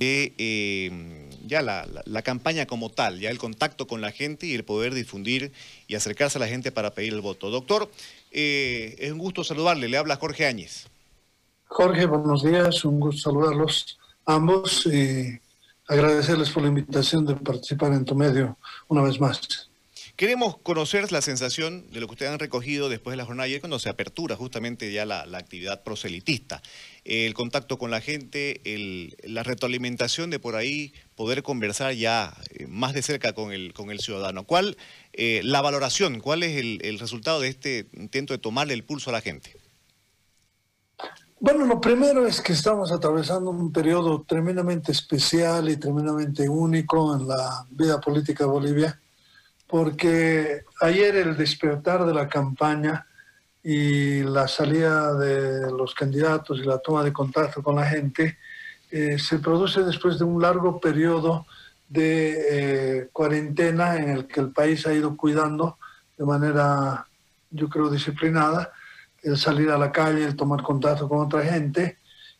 de eh, ya la, campaña como tal, ya el contacto con la gente y el poder difundir y acercarse a la gente para pedir el voto. Doctor, eh, es un gusto saludarle, le habla Jorge Áñez. Jorge, buenos días, un gusto saludarlos ambos y agradecerles por la invitación de participar en tu medio una vez más. Queremos conocer la sensación de lo que ustedes han recogido después de la jornada de ayer, cuando se apertura justamente ya la, actividad proselitista. El contacto con la gente, la retroalimentación de por ahí poder conversar ya eh, más de cerca con el, con el ciudadano. ¿Cuál eh, la valoración, cuál es el, resultado de este intento de tomarle el pulso a la gente? Bueno, lo primero es que estamos atravesando un periodo tremendamente especial y tremendamente único en la vida política de Bolivia porque ayer el despertar de la campaña y la salida de los candidatos y la toma de contacto con la gente eh, se produce después de un largo periodo de eh, cuarentena en el que el país ha ido cuidando de manera, yo creo, disciplinada, el salir a la calle, el tomar contacto con otra gente.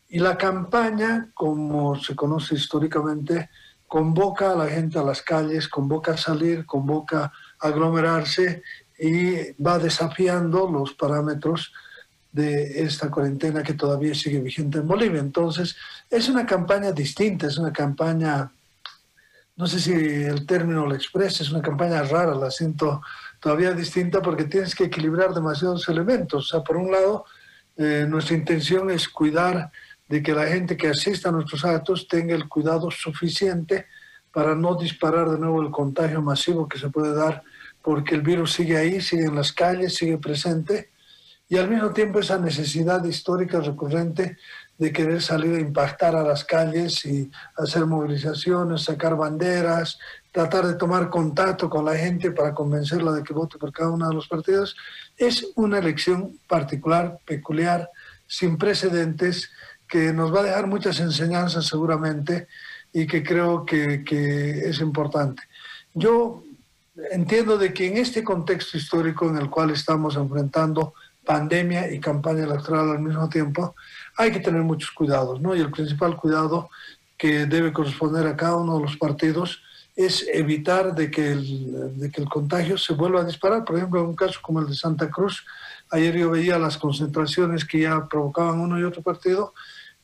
Y la campaña, como se conoce históricamente, convoca a la gente a las calles, convoca a salir, convoca a aglomerarse y va desafiando los parámetros de esta cuarentena que todavía sigue vigente en Bolivia. Entonces, es una campaña distinta, es una campaña, no sé si el término lo expresa, es una campaña rara, la siento todavía distinta porque tienes que equilibrar demasiados elementos. O sea, por un lado, eh, nuestra intención es cuidar de que la gente que asista a nuestros actos tenga el cuidado suficiente para no disparar de nuevo el contagio masivo que se puede dar porque el virus sigue ahí, sigue en las calles, sigue presente y al mismo tiempo esa necesidad histórica recurrente de querer salir a impactar a las calles y hacer movilizaciones, sacar banderas, tratar de tomar contacto con la gente para convencerla de que vote por cada uno de los partidos, es una elección particular, peculiar, sin precedentes que nos va a dejar muchas enseñanzas seguramente y que creo que, es importante. Yo entiendo de que en este contexto histórico en el cual estamos enfrentando pandemia y campaña electoral al mismo tiempo, hay que tener muchos cuidados, ¿no? Y el principal cuidado que debe corresponder a cada uno de los partidos es evitar de que el, de que el contagio se vuelva a disparar. Por ejemplo, en un caso como el de Santa Cruz, ayer yo veía las concentraciones que ya provocaban uno y otro partido,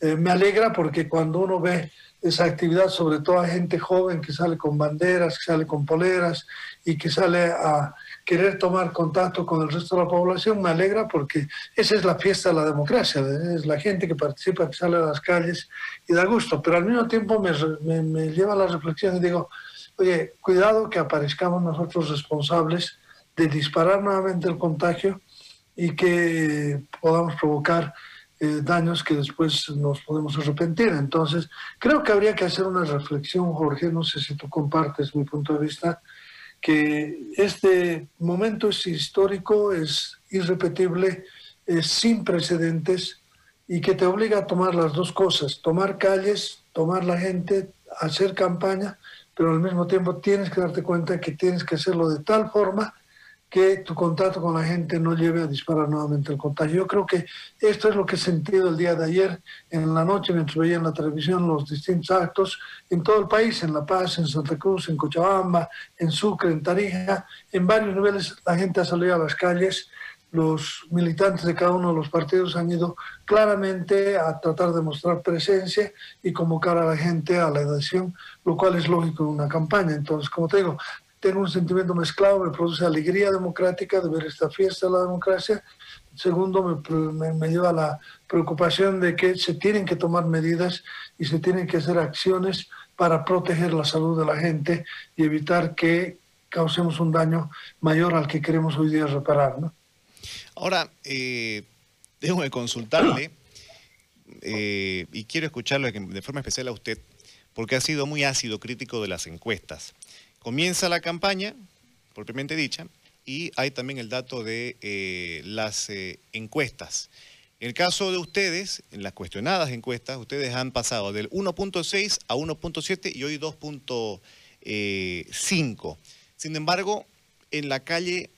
eh, me alegra porque cuando uno ve esa actividad, sobre todo a gente joven que sale con banderas, que sale con poleras y que sale a querer tomar contacto con el resto de la población, me alegra porque esa es la fiesta de la democracia, es la gente que participa, que sale a las calles y da gusto, pero al mismo tiempo me, me, me lleva a la reflexión y digo, oye, cuidado que aparezcamos nosotros responsables de disparar nuevamente el contagio y que podamos provocar eh, daños que después nos podemos arrepentir. Entonces, creo que habría que hacer una reflexión, Jorge, no sé si tú compartes mi punto de vista, que este momento es histórico, es irrepetible, es sin precedentes y que te obliga a tomar las dos cosas, tomar calles, tomar la gente, hacer campaña, pero al mismo tiempo tienes que darte cuenta que tienes que hacerlo de tal forma que tu contacto con la gente no lleve a disparar nuevamente el contagio. Yo creo que esto es lo que he sentido el día de ayer en la noche mientras veía en la televisión los distintos actos en todo el país, en La Paz, en Santa Cruz, en Cochabamba, en Sucre, en Tarija, en varios niveles la gente ha salido a las calles, los militantes de cada uno de los partidos han ido claramente a tratar de mostrar presencia y convocar a la gente a la adhesión, lo cual es lógico en una campaña. Entonces, como te digo, tengo un sentimiento mezclado, me produce alegría democrática de ver esta fiesta de la democracia. Segundo, me, me, lleva a la preocupación de que se tienen que tomar medidas y se tienen que hacer acciones para proteger la salud de la gente y evitar que causemos un daño mayor al que queremos hoy día reparar. ¿no? Ahora, eh, déjame consultarle eh, y quiero escucharlo de forma especial a usted, porque ha sido muy ácido crítico de las encuestas. Comienza la campaña, propiamente dicha, y hay también el dato de eh, las eh, encuestas. En el caso de ustedes, en las cuestionadas encuestas, ustedes han pasado del 1.6 a 1.7 y hoy 2.5. Eh, Sin embargo, en la calle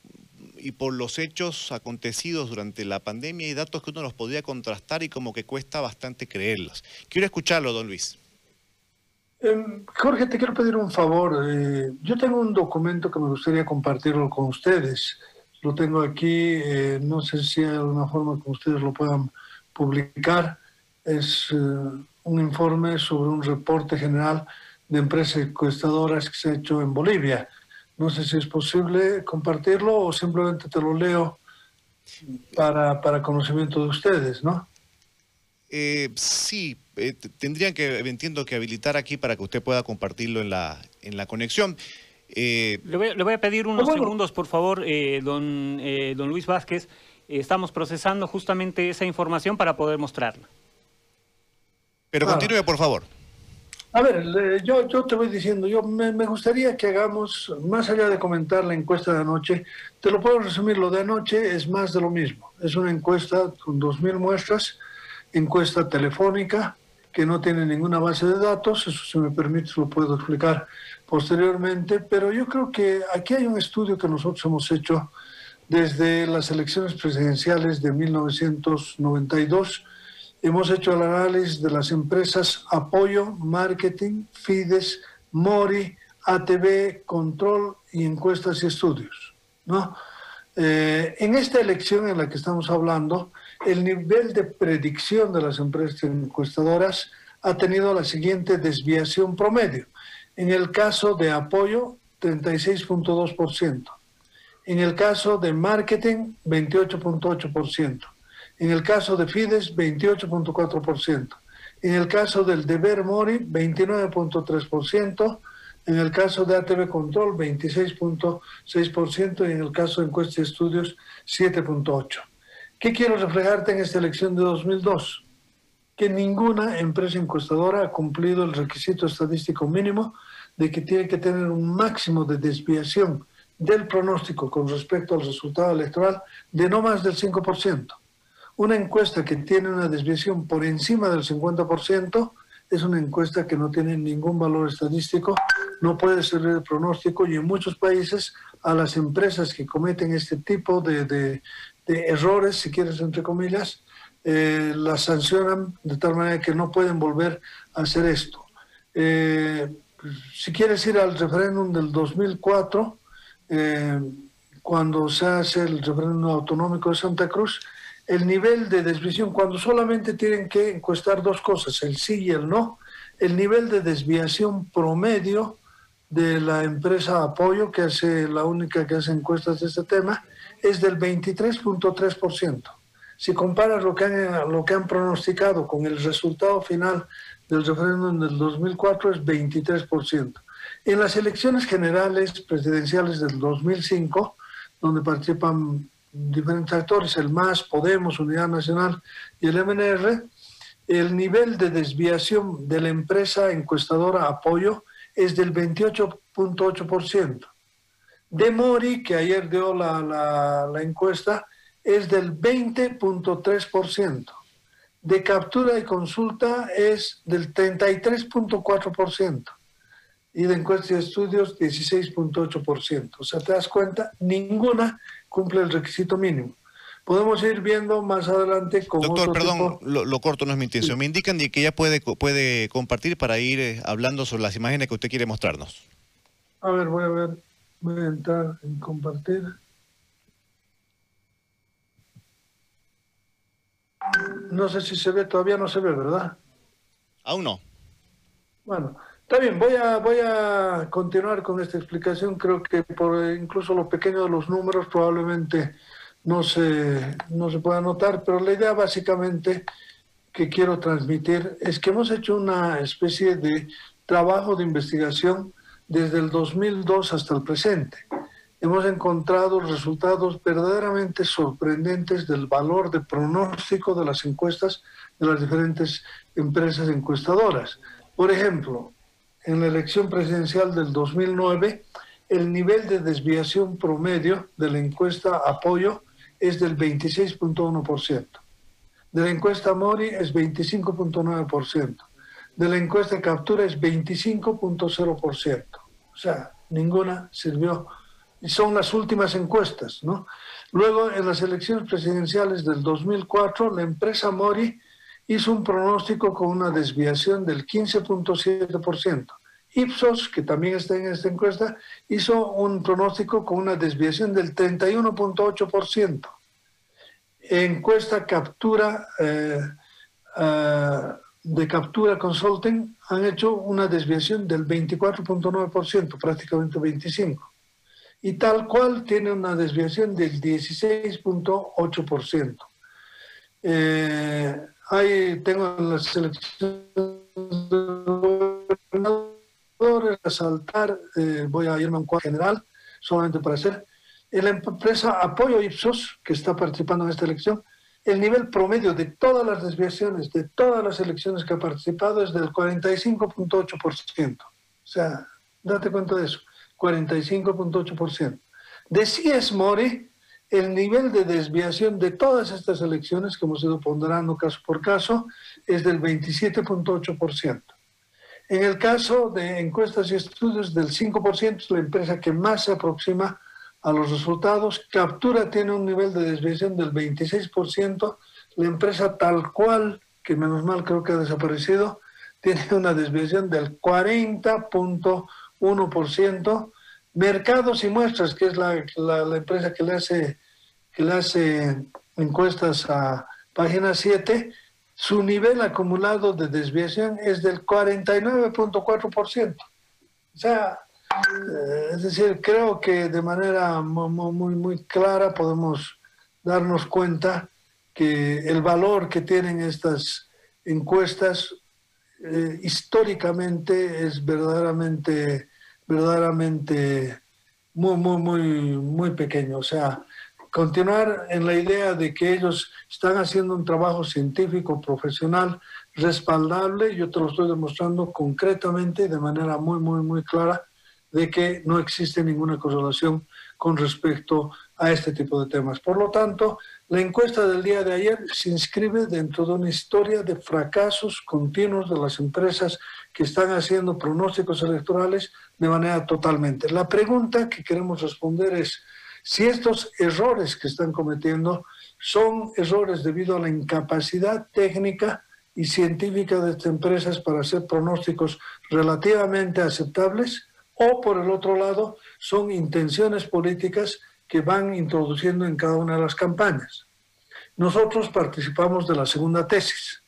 y por los hechos acontecidos durante la pandemia hay datos que uno los podría contrastar y como que cuesta bastante creerlos. Quiero escucharlo, don Luis. Em, Jorge, te quiero pedir un favor. Eh, yo tengo un documento que me gustaría compartirlo con ustedes. Lo tengo aquí, eh, no sé si hay alguna forma que ustedes lo puedan publicar. Es un informe sobre un reporte general de empresas encuestadoras que se ha hecho en Bolivia. No sé si es posible compartirlo o simplemente te lo leo para, para conocimiento de ustedes, ¿no? Eh, sí, eh, tendrían que, entiendo que habilitar aquí para que usted pueda compartirlo en la, en la conexión. Eh, le, voy, a pedir unos segundos, por favor, don, don Luis Vázquez. estamos procesando justamente esa información para poder mostrarla. Pero continúe, por favor. A ver, yo, yo te voy diciendo, yo me, gustaría que hagamos, más allá de comentar la encuesta de anoche, te lo puedo resumir, lo de anoche es más de lo mismo. Es una encuesta con 2.000 muestras, encuesta telefónica, que no tiene ninguna base de datos, eso si me permite lo puedo explicar posteriormente, pero yo creo que aquí hay un estudio que nosotros hemos hecho desde las elecciones presidenciales de 1992 Hemos hecho el análisis de las empresas Apoyo, Marketing, Fides, Mori, ATV, Control y Encuestas y Estudios. ¿no? Eh, en esta elección en la que estamos hablando, el nivel de predicción de las empresas encuestadoras ha tenido la siguiente desviación promedio. En el caso de apoyo, 36.2%. En el caso de marketing, 28.8%. En el caso de Fides, 28.4%. En el caso del deber Mori, 29.3%. En el caso de ATV Control, 26.6%. Y en el caso de Encuesta y Estudios, 7.8%. ¿Qué quiero reflejarte en esta elección de 2002? Que ninguna empresa encuestadora ha cumplido el requisito estadístico mínimo de que tiene que tener un máximo de desviación del pronóstico con respecto al resultado electoral de no más del 5%. Una encuesta que tiene una desviación por encima del 50% es una encuesta que no tiene ningún valor estadístico, no puede servir de pronóstico y en muchos países a las empresas que cometen este tipo de, errores, si quieres, entre comillas, eh, las sancionan de tal manera que no pueden volver a hacer esto. Eh, si quieres ir al referéndum del 2004, eh, cuando se hace el referéndum autonómico de Santa Cruz, el nivel de desviación, cuando solamente tienen que encuestar dos cosas, el sí y el no, el nivel de desviación promedio de la empresa Apoyo, que hace la única que hace encuestas de este tema, es del 23.3%. Si comparas lo que, han, lo que han pronosticado con el resultado final del referéndum del 2004, es 23%. En las elecciones generales presidenciales del 2005, donde participan diferentes actores, el MAS, Podemos, Unidad Nacional y el MNR, el nivel de desviación de la empresa encuestadora Apoyo es del 28.8%. De Mori, que ayer dio la, la encuesta, es del 20.3%. De captura y consulta es del 33.4%. Y de encuesta y estudios, 16.8%. O sea, te das cuenta, ninguna cumple el requisito mínimo. Podemos ir viendo más adelante con Doctor, perdón, lo, corto no es mi intención. Me indican que ya puede, puede compartir para ir eh, hablando sobre las imágenes que usted quiere mostrarnos. A ver, voy a ver, voy a entrar en compartir. No sé si se ve, todavía no se ve, ¿verdad? Aún no. Bueno, Está bien, voy a, voy a continuar con esta explicación. Creo que por incluso lo pequeño de los números probablemente no se, no se pueda notar, pero la idea básicamente que quiero transmitir es que hemos hecho una especie de trabajo de investigación desde el 2002 hasta el presente. Hemos encontrado resultados verdaderamente sorprendentes del valor de pronóstico de las encuestas de las diferentes empresas encuestadoras. Por ejemplo, en la elección presidencial del 2009, el nivel de desviación promedio de la encuesta apoyo es del 26.1%. De la encuesta Mori es 25.9%. De la encuesta captura es 25.0%. O sea, ninguna sirvió. Y son las últimas encuestas, ¿no? Luego, en las elecciones presidenciales del 2004, la empresa Mori hizo un pronóstico con una desviación del 15.7%. Ipsos, que también está en esta encuesta, hizo un pronóstico con una desviación del 31.8%. Encuesta captura eh, eh, de captura consulting han hecho una desviación del 24.9%, prácticamente 25%. Y tal cual tiene una desviación del 16.8%. Eh, ahí tengo la selección resaltar, eh, voy a irme a un cuadro general, solamente para hacer, la empresa Apoyo Ipsos, que está participando en esta elección, el nivel promedio de todas las desviaciones, de todas las elecciones que ha participado es del 45.8%. O sea, date cuenta de eso, 45.8%. De es Mori, el nivel de desviación de todas estas elecciones que hemos ido ponderando caso por caso es del 27.8%. En el caso de encuestas y estudios del 5%, es la empresa que más se aproxima a los resultados. Captura tiene un nivel de desviación del 26%. La empresa tal cual, que menos mal creo que ha desaparecido, tiene una desviación del 40.1%. Mercados y muestras, que es la, la, empresa que le, hace, que le hace encuestas a página 7, su nivel acumulado de desviación es del 49.4%. O sea, eh, es decir, creo que de manera muy, muy clara podemos darnos cuenta que el valor que tienen estas encuestas eh, históricamente es verdaderamente, verdaderamente muy, muy, muy, muy pequeño. O sea, continuar en la idea de que ellos están haciendo un trabajo científico, profesional, respaldable, yo te lo estoy demostrando concretamente, de manera muy, muy, muy clara, de que no existe ninguna correlación con respecto a este tipo de temas. Por lo tanto, la encuesta del día de ayer se inscribe dentro de una historia de fracasos continuos de las empresas que están haciendo pronósticos electorales de manera totalmente. La pregunta que queremos responder es, si estos errores que están cometiendo son errores debido a la incapacidad técnica y científica de estas empresas para hacer pronósticos relativamente aceptables, o por el otro lado son intenciones políticas que van introduciendo en cada una de las campañas. Nosotros participamos de la segunda tesis.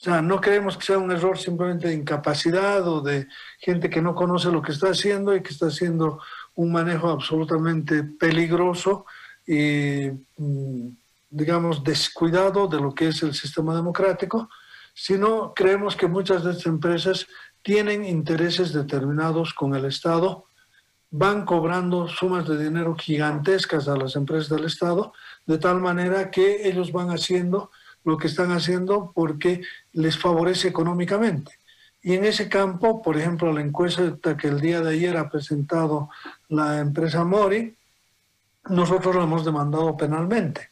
O sea, no creemos que sea un error simplemente de incapacidad o de gente que no conoce lo que está haciendo y que está haciendo un manejo absolutamente peligroso y, mm, digamos, descuidado de lo que es el sistema democrático, sino creemos que muchas de estas empresas tienen intereses determinados con el Estado, van cobrando sumas de dinero gigantescas a las empresas del Estado, de tal manera que ellos van haciendo lo que están haciendo porque les favorece económicamente. Y en ese campo, por ejemplo, la encuesta que el día de ayer ha presentado la empresa Mori, nosotros la hemos demandado penalmente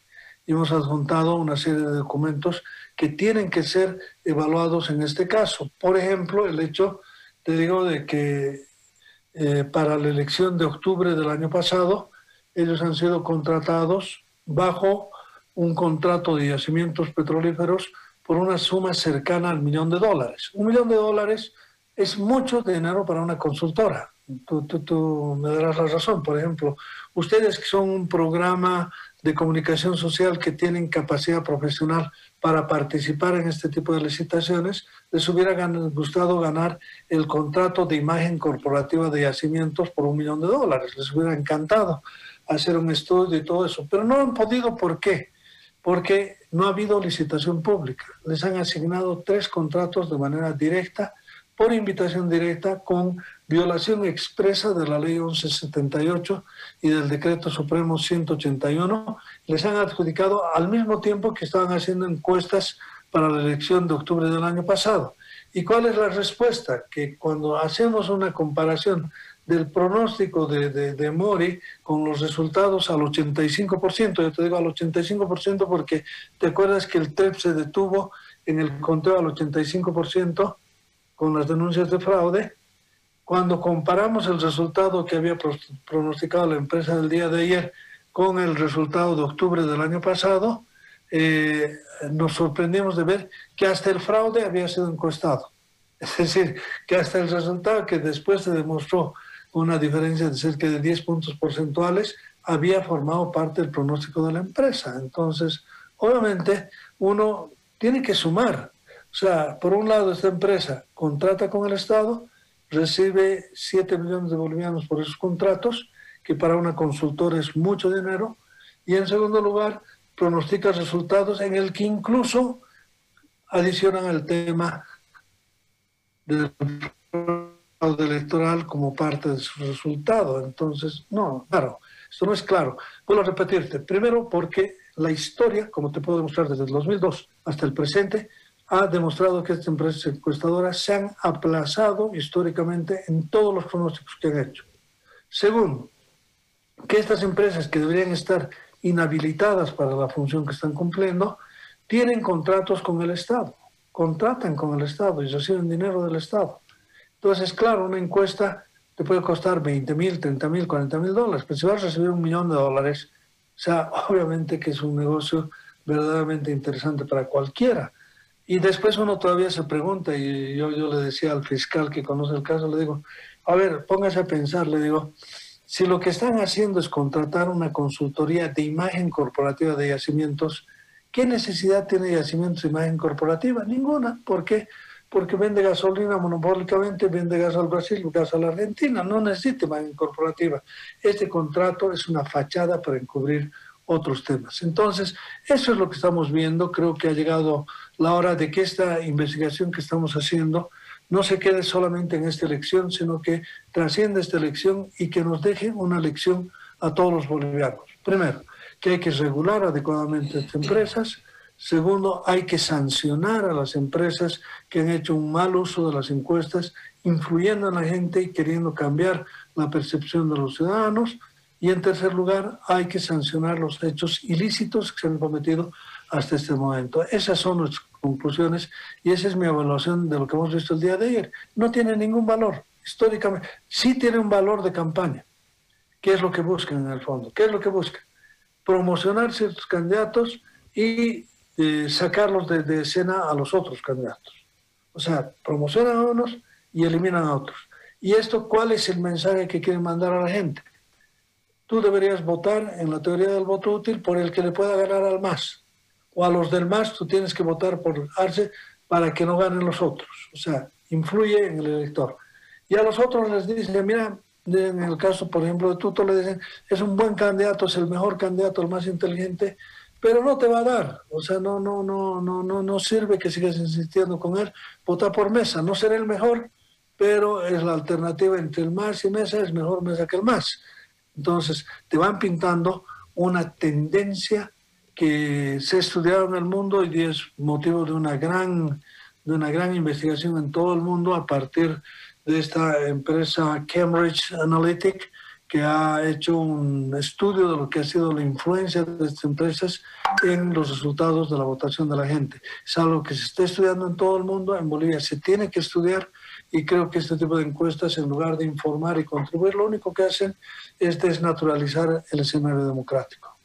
y hemos adjuntado una serie de documentos que tienen que ser evaluados en este caso. Por ejemplo, el hecho, te digo, de que eh, para la elección de octubre del año pasado, ellos han sido contratados bajo un contrato de yacimientos petrolíferos por una suma cercana al millón de dólares. Un millón de dólares es mucho dinero para una consultora. Tú, tú, tú, me darás la razón. Por ejemplo, ustedes que son un programa de comunicación social que tienen capacidad profesional para participar en este tipo de licitaciones, les hubiera gustado ganar el contrato de imagen corporativa de yacimientos por un millón de dólares. Les hubiera encantado hacer un estudio y todo eso, pero no han podido. ¿Por qué? Porque no ha habido licitación pública. Les han asignado tres contratos de manera directa, por invitación directa, con violación expresa de la ley 1178 y del decreto supremo 181. Les han adjudicado al mismo tiempo que estaban haciendo encuestas para la elección de octubre del año pasado. ¿Y cuál es la respuesta? Que cuando hacemos una comparación del pronóstico de, de, Mori con los resultados al 85%, yo te digo al 85% porque te acuerdas que el TEP se detuvo en el conteo al 85% con las denuncias de fraude, cuando comparamos el resultado que había pronosticado la empresa del día de ayer con el resultado de octubre del año pasado, eh, nos sorprendimos de ver que hasta el fraude había sido encuestado. Es decir, que hasta el resultado que después se demostró una diferencia de cerca de 10 puntos porcentuales había formado parte del pronóstico de la empresa. Entonces, obviamente, uno tiene que sumar. O sea, por un lado, esta empresa contrata con el Estado, recibe 7 millones de bolivianos por esos contratos, que para una consultora es mucho dinero, y en segundo lugar, pronostica resultados en el que incluso adicionan el tema del fraude electoral como parte de su resultado. Entonces, no, claro, esto no es claro. Vuelvo a repetirte, primero porque la historia, como te puedo demostrar desde el 2002 hasta el presente, ha demostrado que estas empresas encuestadoras se han aplazado históricamente en todos los pronósticos que han hecho. Segundo, que estas empresas que deberían estar inhabilitadas para la función que están cumpliendo, tienen contratos con el Estado, contratan con el Estado y reciben dinero del Estado. Entonces, claro, una encuesta te puede costar 20 mil, 30 mil, 40 mil dólares, pero si vas a recibir un millón de dólares, o sea, obviamente que es un negocio verdaderamente interesante para cualquiera. Y después uno todavía se pregunta, y yo, yo le decía al fiscal que conoce el caso, le digo, a ver, póngase a pensar, le digo, si lo que están haciendo es contratar una consultoría de imagen corporativa de yacimientos, ¿qué necesidad tiene yacimientos de imagen corporativa? Ninguna. ¿Por qué? Porque vende gasolina monopólicamente, vende gas al Brasil, gas a la Argentina. No necesita imagen corporativa. Este contrato es una fachada para encubrir otros temas. Entonces, eso es lo que estamos viendo. Creo que ha llegado la hora de que esta investigación que estamos haciendo no se quede solamente en esta elección, sino que trascienda esta elección y que nos deje una lección a todos los bolivianos. Primero, que hay que regular adecuadamente estas empresas. Segundo, hay que sancionar a las empresas que han hecho un mal uso de las encuestas, influyendo en la gente y queriendo cambiar la percepción de los ciudadanos. Y en tercer lugar, hay que sancionar los hechos ilícitos que se han cometido hasta este momento. Esas son nuestras conclusiones y esa es mi evaluación de lo que hemos visto el día de ayer. No tiene ningún valor, históricamente. Sí tiene un valor de campaña. ¿Qué es lo que buscan en el fondo? ¿Qué es lo que buscan? Promocionar ciertos candidatos y eh, sacarlos de, de escena a los otros candidatos. O sea, promocionan a unos y eliminan a otros. ¿Y esto cuál es el mensaje que quieren mandar a la gente? Tú deberías votar en la teoría del voto útil por el que le pueda ganar al más o a los del MAS tú tienes que votar por Arce para que no ganen los otros. O sea, influye en el elector. Y a los otros les dicen, mira, en el caso, por ejemplo, de Tuto, le dicen, es un buen candidato, es el mejor candidato, el más inteligente, pero no te va a dar. O sea, no, no, no, no, no, no sirve que sigas insistiendo con él. Vota por Mesa, no será el mejor, pero es la alternativa entre el MAS y Mesa, es mejor Mesa que el MAS. Entonces, te van pintando una tendencia que se ha estudiado en el mundo y es motivo de una gran, de una gran investigación en todo el mundo a partir de esta empresa Cambridge Analytic que ha hecho un estudio de lo que ha sido la influencia de estas empresas en los resultados de la votación de la gente. Es algo que se está estudiando en todo el mundo, en Bolivia se tiene que estudiar y creo que este tipo de encuestas, en lugar de informar y contribuir, lo único que hacen es desnaturalizar el escenario democrático.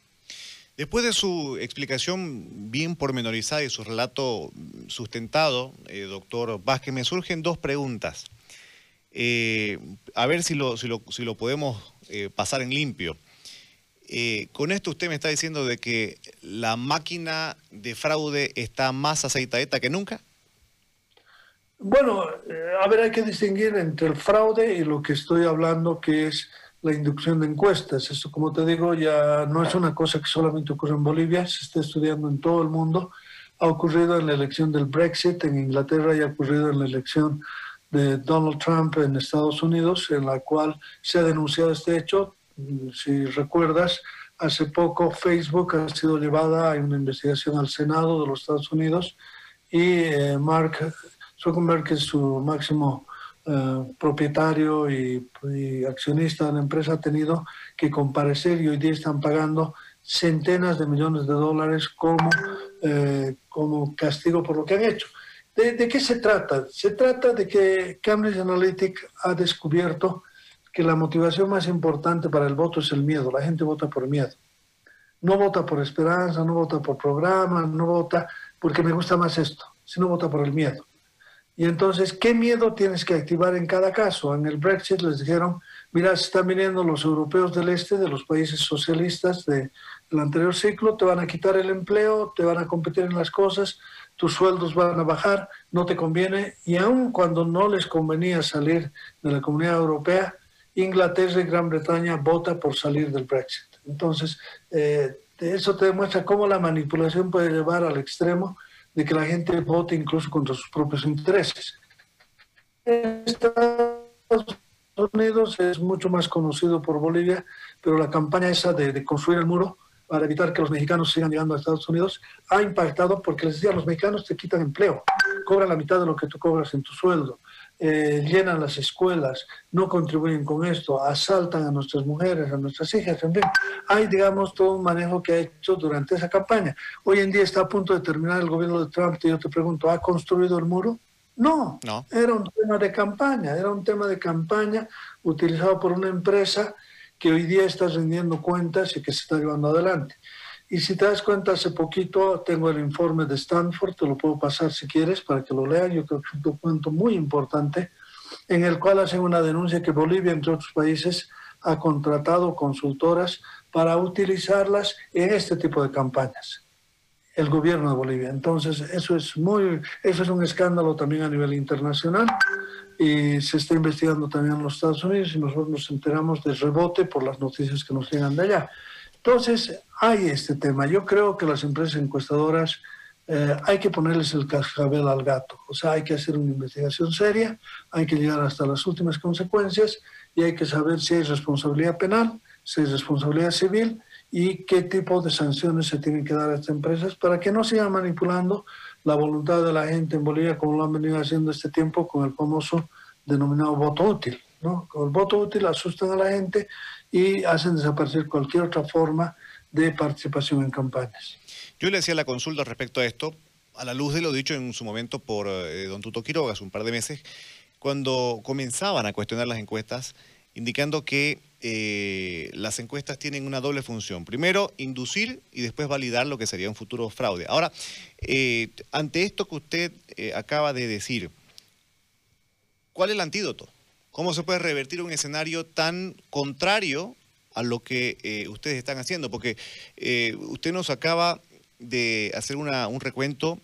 Después de su explicación bien pormenorizada y su relato sustentado, eh, doctor Vázquez, me surgen dos preguntas. Eh, a ver si lo, si lo, podemos eh, pasar en limpio. con esto usted me está diciendo de que la máquina de fraude está más aceitadeta que nunca. Bueno, a ver, hay que distinguir entre el fraude y lo que estoy hablando, que es la inducción de encuestas. Eso, como te digo, ya no es una cosa que solamente ocurre en Bolivia, se está estudiando en todo el mundo. Ha ocurrido en la elección del Brexit en Inglaterra y ha ocurrido en la elección de Donald Trump en Estados Unidos, en la cual se ha denunciado este hecho. Si recuerdas, hace poco Facebook ha sido llevada a una investigación al Senado de los Estados Unidos y eh, Mark Zuckerberg, es su máximo eh, propietario y, accionista de la empresa ha tenido que comparecer y hoy día están pagando centenas de millones de dólares como, eh, como castigo por lo que han hecho. ¿De, qué se trata? Se trata de que Cambridge Analytic ha descubierto que la motivación más importante para el voto es el miedo. La gente vota por miedo. no vota por esperanza, no vota por programa, no vota porque me gusta más esto, sino vota por el miedo. Y entonces, ¿qué miedo tienes que activar en cada caso? En el Brexit les dijeron, mira, se están viniendo los europeos del este, de los países socialistas del anterior ciclo, te van a quitar el empleo, te van a competir en las cosas, tus sueldos van a bajar, no te conviene. Y aun cuando no les convenía salir de la comunidad europea, Inglaterra y Gran Bretaña vota por salir del Brexit. Entonces, eh, eso te demuestra cómo la manipulación puede llevar al extremo de que la gente vote incluso contra sus propios intereses. Estados Unidos es mucho más conocido por Bolivia, pero la campaña esa de, construir el muro para evitar que los mexicanos sigan llegando a Estados Unidos ha impactado porque les decía, los mexicanos te quitan empleo, cobran la mitad de lo que tú cobras en tu sueldo, eh, llenan las escuelas, no contribuyen con esto, asaltan a nuestras mujeres, a nuestras hijas, en fin. Hay, digamos, todo un manejo que ha hecho durante esa campaña. Hoy en día está a punto de terminar el gobierno de Trump y yo te pregunto, ¿ha construido el muro? No, no, era un tema de campaña, era un tema de campaña utilizado por una empresa que hoy día está rindiendo cuentas y que se está llevando adelante. Y si te das cuenta, hace poquito tengo el informe de Stanford, te lo puedo pasar si quieres para que lo lean, yo creo que es un documento muy importante, en el cual hacen una denuncia que Bolivia, entre otros países, ha contratado consultoras para utilizarlas en este tipo de campañas el gobierno de Bolivia. Entonces, eso es muy, eso es un escándalo también a nivel internacional y se está investigando también en los Estados Unidos y nosotros nos enteramos de rebote por las noticias que nos llegan de allá. Entonces, hay este tema. Yo creo que las empresas encuestadoras eh, hay que ponerles el cascabel al gato. O sea, hay que hacer una investigación seria, hay que llegar hasta las últimas consecuencias y hay que saber si hay responsabilidad penal, si hay responsabilidad civil y qué tipo de sanciones se tienen que dar a estas empresas para que no sigan manipulando la voluntad de la gente en Bolivia como lo han venido haciendo este tiempo con el famoso denominado voto útil. ¿no? Con el voto útil asustan a la gente y hacen desaparecer cualquier otra forma de participación en campañas. Yo le hacía la consulta respecto a esto, a la luz de lo dicho en su momento por eh, don Tuto Quiroga hace un par de meses, cuando comenzaban a cuestionar las encuestas, indicando que eh, las encuestas tienen una doble función. Primero, inducir y después validar lo que sería un futuro fraude. Ahora, eh, ante esto que usted acaba de decir, ¿cuál es el antídoto? ¿Cómo se puede revertir un escenario tan contrario a lo que eh, ustedes están haciendo? Porque eh, usted nos acaba de hacer un recuento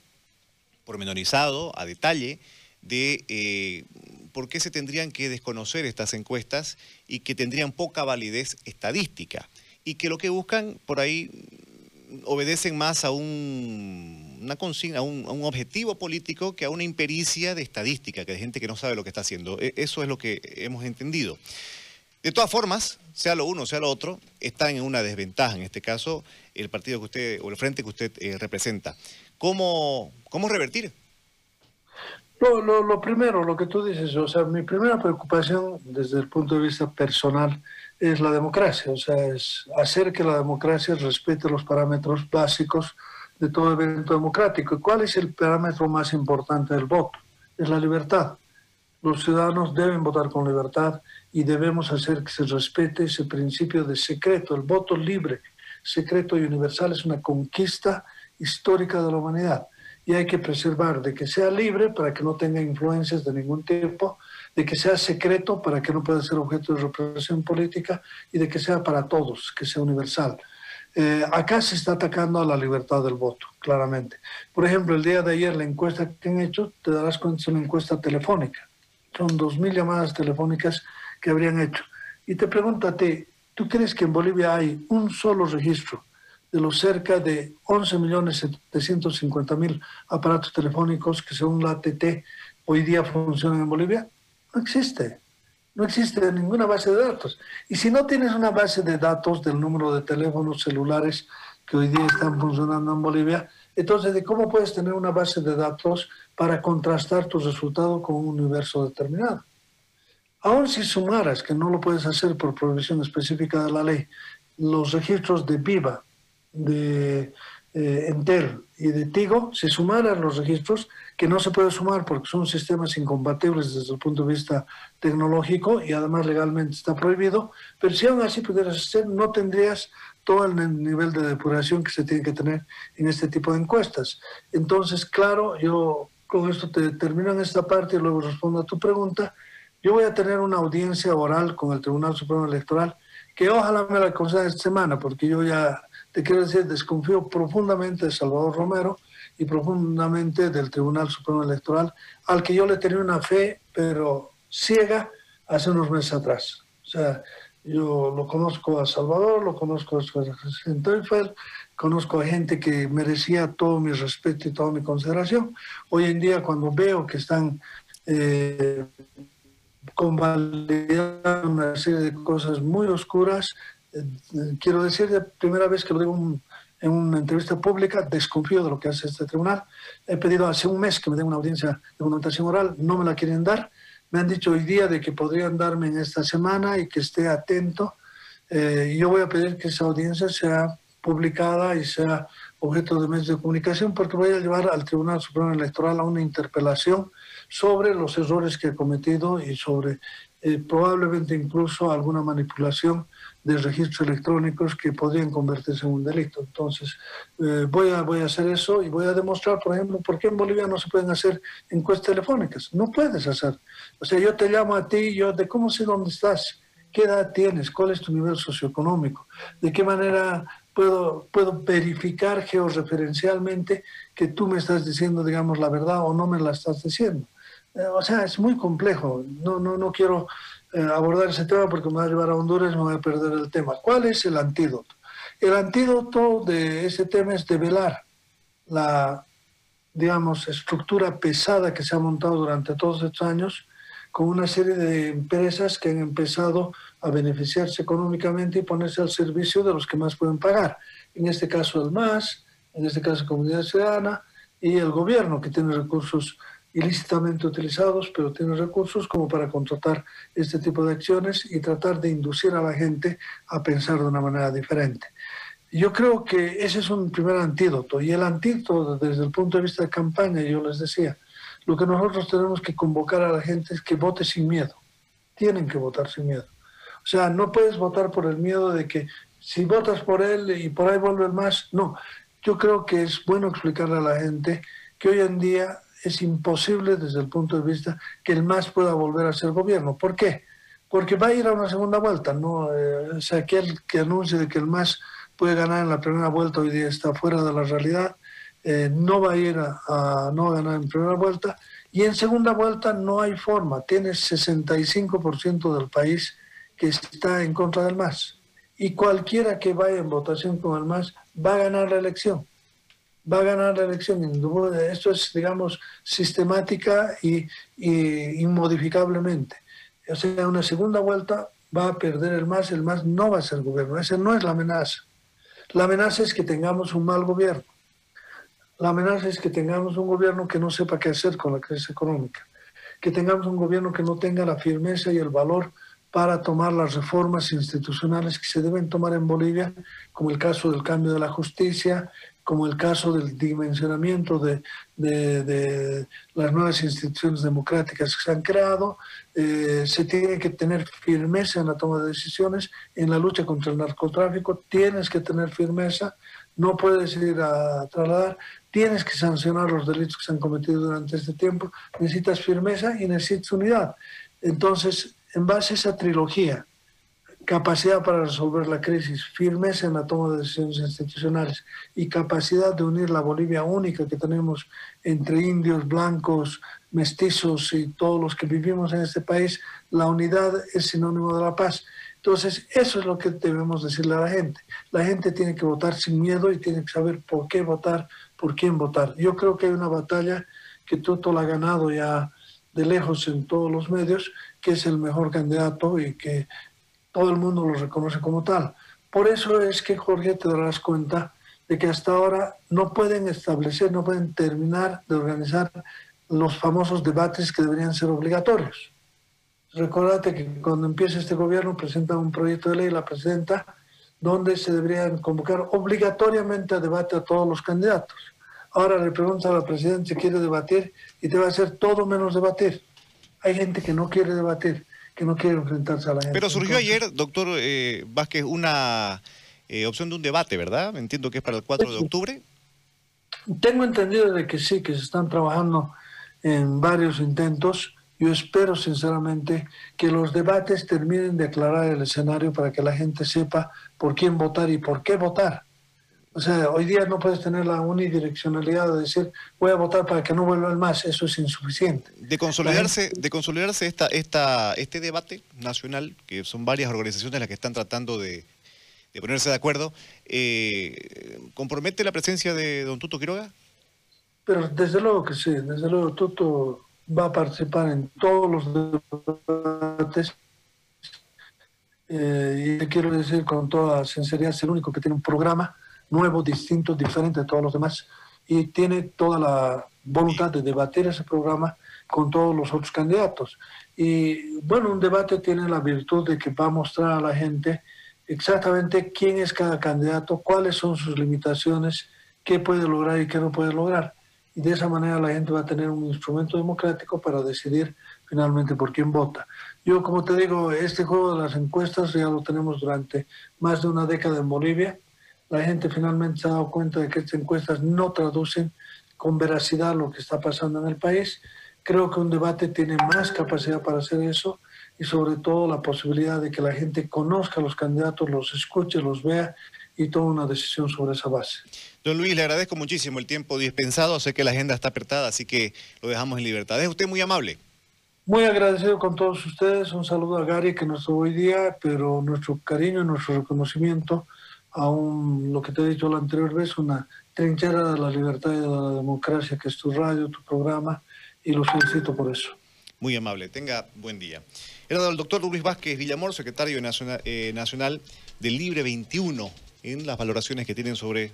pormenorizado, a detalle, de eh, por qué se tendrían que desconocer estas encuestas y que tendrían poca validez estadística y que lo que buscan por ahí obedecen más a un, una consigna, a un, objetivo político que a una impericia de estadística, que hay gente que no sabe lo que está haciendo. E, eso es lo que hemos entendido. De todas formas, sea lo uno, sea lo otro, están en una desventaja, en este caso, el partido que usted, o el frente que usted eh, representa. ¿Cómo, ¿Cómo revertir? Lo, lo, primero, lo que tú dices, o sea, mi primera preocupación desde el punto de vista personal es la democracia, o sea, es hacer que la democracia respete los parámetros básicos de todo evento democrático. ¿Y cuál es el parámetro más importante del voto? Es la libertad. Los ciudadanos deben votar con libertad y debemos hacer que se respete ese principio de secreto. El voto libre, secreto y universal es una conquista histórica de la humanidad y hay que preservar de que sea libre para que no tenga influencias de ningún tipo de que sea secreto para que no pueda ser objeto de represión política y de que sea para todos, que sea universal. Eh, acá se está atacando a la libertad del voto, claramente. Por ejemplo, el día de ayer la encuesta que han hecho, te darás cuenta, es una encuesta telefónica. Son 2.000 llamadas telefónicas que habrían hecho. Y te pregunto a ti, ¿tú crees que en Bolivia hay un solo registro de los cerca de 11.750.000 aparatos telefónicos que según la ATT hoy día funcionan en Bolivia? No existe. No existe ninguna base de datos. Y si no tienes una base de datos del número de teléfonos celulares que hoy día están funcionando en Bolivia, entonces, ¿de cómo puedes tener una base de datos para contrastar tu resultado con un universo determinado? Aún si sumaras, que no lo puedes hacer por prohibición específica de la ley, los registros de Viva, de eh, y de Tigo, si sumaran los registros, que no se puede sumar porque son sistemas incompatibles desde el punto de vista tecnológico y además legalmente está prohibido, pero si aún así pudieras hacer, no tendrías todo el nivel de depuración que se tiene que tener en este tipo de encuestas. Entonces, claro, yo con esto te termino en esta parte y luego respondo a tu pregunta. Yo voy a tener una audiencia oral con el Tribunal Supremo Electoral que ojalá me la conceda esta semana, porque yo ya, te quiero decir, desconfío profundamente de Salvador Romero y profundamente del Tribunal Supremo Electoral, al que yo le tenía una fe, pero ciega, hace unos meses atrás. O sea, yo lo conozco a Salvador, lo conozco a Teufel, conozco a gente que merecía todo mi respeto y toda mi consideración. Hoy en día, cuando veo que están eh, convalidando una serie de cosas muy oscuras, quiero decir, de primera vez que lo digo en una entrevista pública, desconfío de lo que hace este tribunal. He pedido hace un mes que me den una audiencia de documentación oral, no me la quieren dar. Me han dicho hoy día de que podrían darme en esta semana y que esté atento. Eh, yo voy a pedir que esa audiencia sea publicada y sea objeto de medios de comunicación, porque voy a llevar al Tribunal Supremo Electoral a una interpelación sobre los errores que he cometido y sobre eh, probablemente incluso alguna manipulación de registros electrónicos que podrían convertirse en un delito. Entonces, eh, voy, a, voy a hacer eso y voy a demostrar, por ejemplo, por qué en Bolivia no se pueden hacer encuestas telefónicas. No puedes hacer. O sea, yo te llamo a ti, yo de cómo sé dónde estás, qué edad tienes, cuál es tu nivel socioeconómico, de qué manera puedo, puedo verificar georreferencialmente que tú me estás diciendo, digamos, la verdad o no me la estás diciendo. Eh, o sea, es muy complejo. No, no, no quiero eh, abordar ese tema porque me va a llevar a Honduras y me voy a perder el tema. ¿Cuál es el antídoto? El antídoto de ese tema es develar la, digamos, estructura pesada que se ha montado durante todos estos años con una serie de empresas que han empezado a beneficiarse económicamente y ponerse al servicio de los que más pueden pagar. En este caso el MAS, en este caso Comunidad Ciudadana y el gobierno que tiene recursos ilícitamente utilizados, pero tiene recursos como para contratar este tipo de acciones y tratar de inducir a la gente a pensar de una manera diferente. Yo creo que ese es un primer antídoto y el antídoto desde el punto de vista de campaña, yo les decía, lo que nosotros tenemos que convocar a la gente es que vote sin miedo. Tienen que votar sin miedo. O sea, no puedes votar por el miedo de que si votas por él y por ahí vuelve el más. No, yo creo que es bueno explicarle a la gente que hoy en día es imposible desde el punto de vista que el MAS pueda volver a ser gobierno. ¿Por qué? Porque va a ir a una segunda vuelta. ¿no? Eh, o sea, aquel que anuncie de que el MAS puede ganar en la primera vuelta hoy día está fuera de la realidad. Eh, no va a ir a, no ganar en primera vuelta. Y en segunda vuelta no hay forma. Tiene 65% del país que está en contra del MAS. Y cualquiera que vaya en votación con el MAS va a ganar la elección va a ganar la elección. Esto es, digamos, sistemática y, inmodificablemente. O sea, una segunda vuelta va a perder el MAS, el MAS no va a ser gobierno. Esa no es la amenaza. La amenaza es que tengamos un mal gobierno. La amenaza es que tengamos un gobierno que no sepa qué hacer con la crisis económica, que tengamos un gobierno que no tenga la firmeza y el valor para tomar las reformas institucionales que se deben tomar en Bolivia, como el caso del cambio de la justicia, como el caso del dimensionamiento de, las nuevas instituciones democráticas que se han creado, eh, se tiene que tener firmeza en la toma de decisiones, en la lucha contra el narcotráfico, tienes que tener firmeza, no puedes ir a trasladar, tienes que sancionar los delitos que se han cometido durante este tiempo, necesitas firmeza y necesitas unidad. Entonces, en base a esa trilogía, capacidad para resolver la crisis, firmeza en la toma de decisiones institucionales y capacidad de unir la Bolivia única que tenemos entre indios, blancos, mestizos y todos los que vivimos en este país, la unidad es sinónimo de la paz. Entonces, eso es lo que debemos decirle a la gente. La gente tiene que votar sin miedo y tiene que saber por qué votar, por quién votar. Yo creo que hay una batalla que Toto la ha ganado ya de lejos en todos los medios, que es el mejor candidato y que todo el mundo lo reconoce como tal. Por eso es que, Jorge, te darás cuenta de que hasta ahora no pueden establecer, no pueden terminar de organizar los famosos debates que deberían ser obligatorios. Recordate que cuando empieza este gobierno presenta un proyecto de ley la presidenta donde se deberían convocar obligatoriamente a debate a todos los candidatos. Ahora le pregunta a la presidenta si quiere debatir y te va a hacer todo menos debatir. Hay gente que no quiere debatir que no quiere enfrentarse a la gente. Pero surgió ayer, doctor eh, Vázquez, una eh, opción de un debate, ¿verdad? Entiendo que es para el 4 de octubre. Tengo entendido de que sí, que se están trabajando en varios intentos. Yo espero sinceramente que los debates terminen de aclarar el escenario para que la gente sepa por quién votar y por qué votar. O sea, hoy día no puedes tener la unidireccionalidad de decir voy a votar para que no vuelvan más, eso es insuficiente. De consolidarse, de consolidarse esta, esta, este debate nacional, que son varias organizaciones las que están tratando de, ponerse de acuerdo, eh, ¿compromete la presencia de don Tuto Quiroga? Pero desde luego que sí, desde luego Tuto va a participar en todos los debates. Eh, y le quiero decir con toda sinceridad, es el único que tiene un programa nuevo, distinto, diferente de todos los demás y tiene toda la voluntad de debatir ese programa con todos los otros candidatos. Y bueno, un debate tiene la virtud de que va a mostrar a la gente exactamente quién es cada candidato, cuáles son sus limitaciones, qué puede lograr y qué no puede lograr. Y de esa manera la gente va a tener un instrumento democrático para decidir finalmente por quién vota. Yo, como te digo, este juego de las encuestas ya lo tenemos durante más de una década en Bolivia la gente finalmente se ha dado cuenta de que estas encuestas no traducen con veracidad lo que está pasando en el país. Creo que un debate tiene más capacidad para hacer eso y sobre todo la posibilidad de que la gente conozca a los candidatos, los escuche, los vea y tome una decisión sobre esa base. Don Luis, le agradezco muchísimo el tiempo dispensado. Sé que la agenda está apretada, así que lo dejamos en libertad. Es usted muy amable. Muy agradecido con todos ustedes. Un saludo a Gary, que no estuvo hoy día, pero nuestro cariño y nuestro reconocimiento a un, lo que te he dicho la anterior vez, una trinchera de la libertad y de la democracia, que es tu radio, tu programa, y los felicito por eso. Muy amable, tenga buen día. Era el doctor Luis Vázquez Villamor, secretario eh, nacional del Libre 21, en las valoraciones que tienen sobre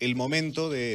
el momento de...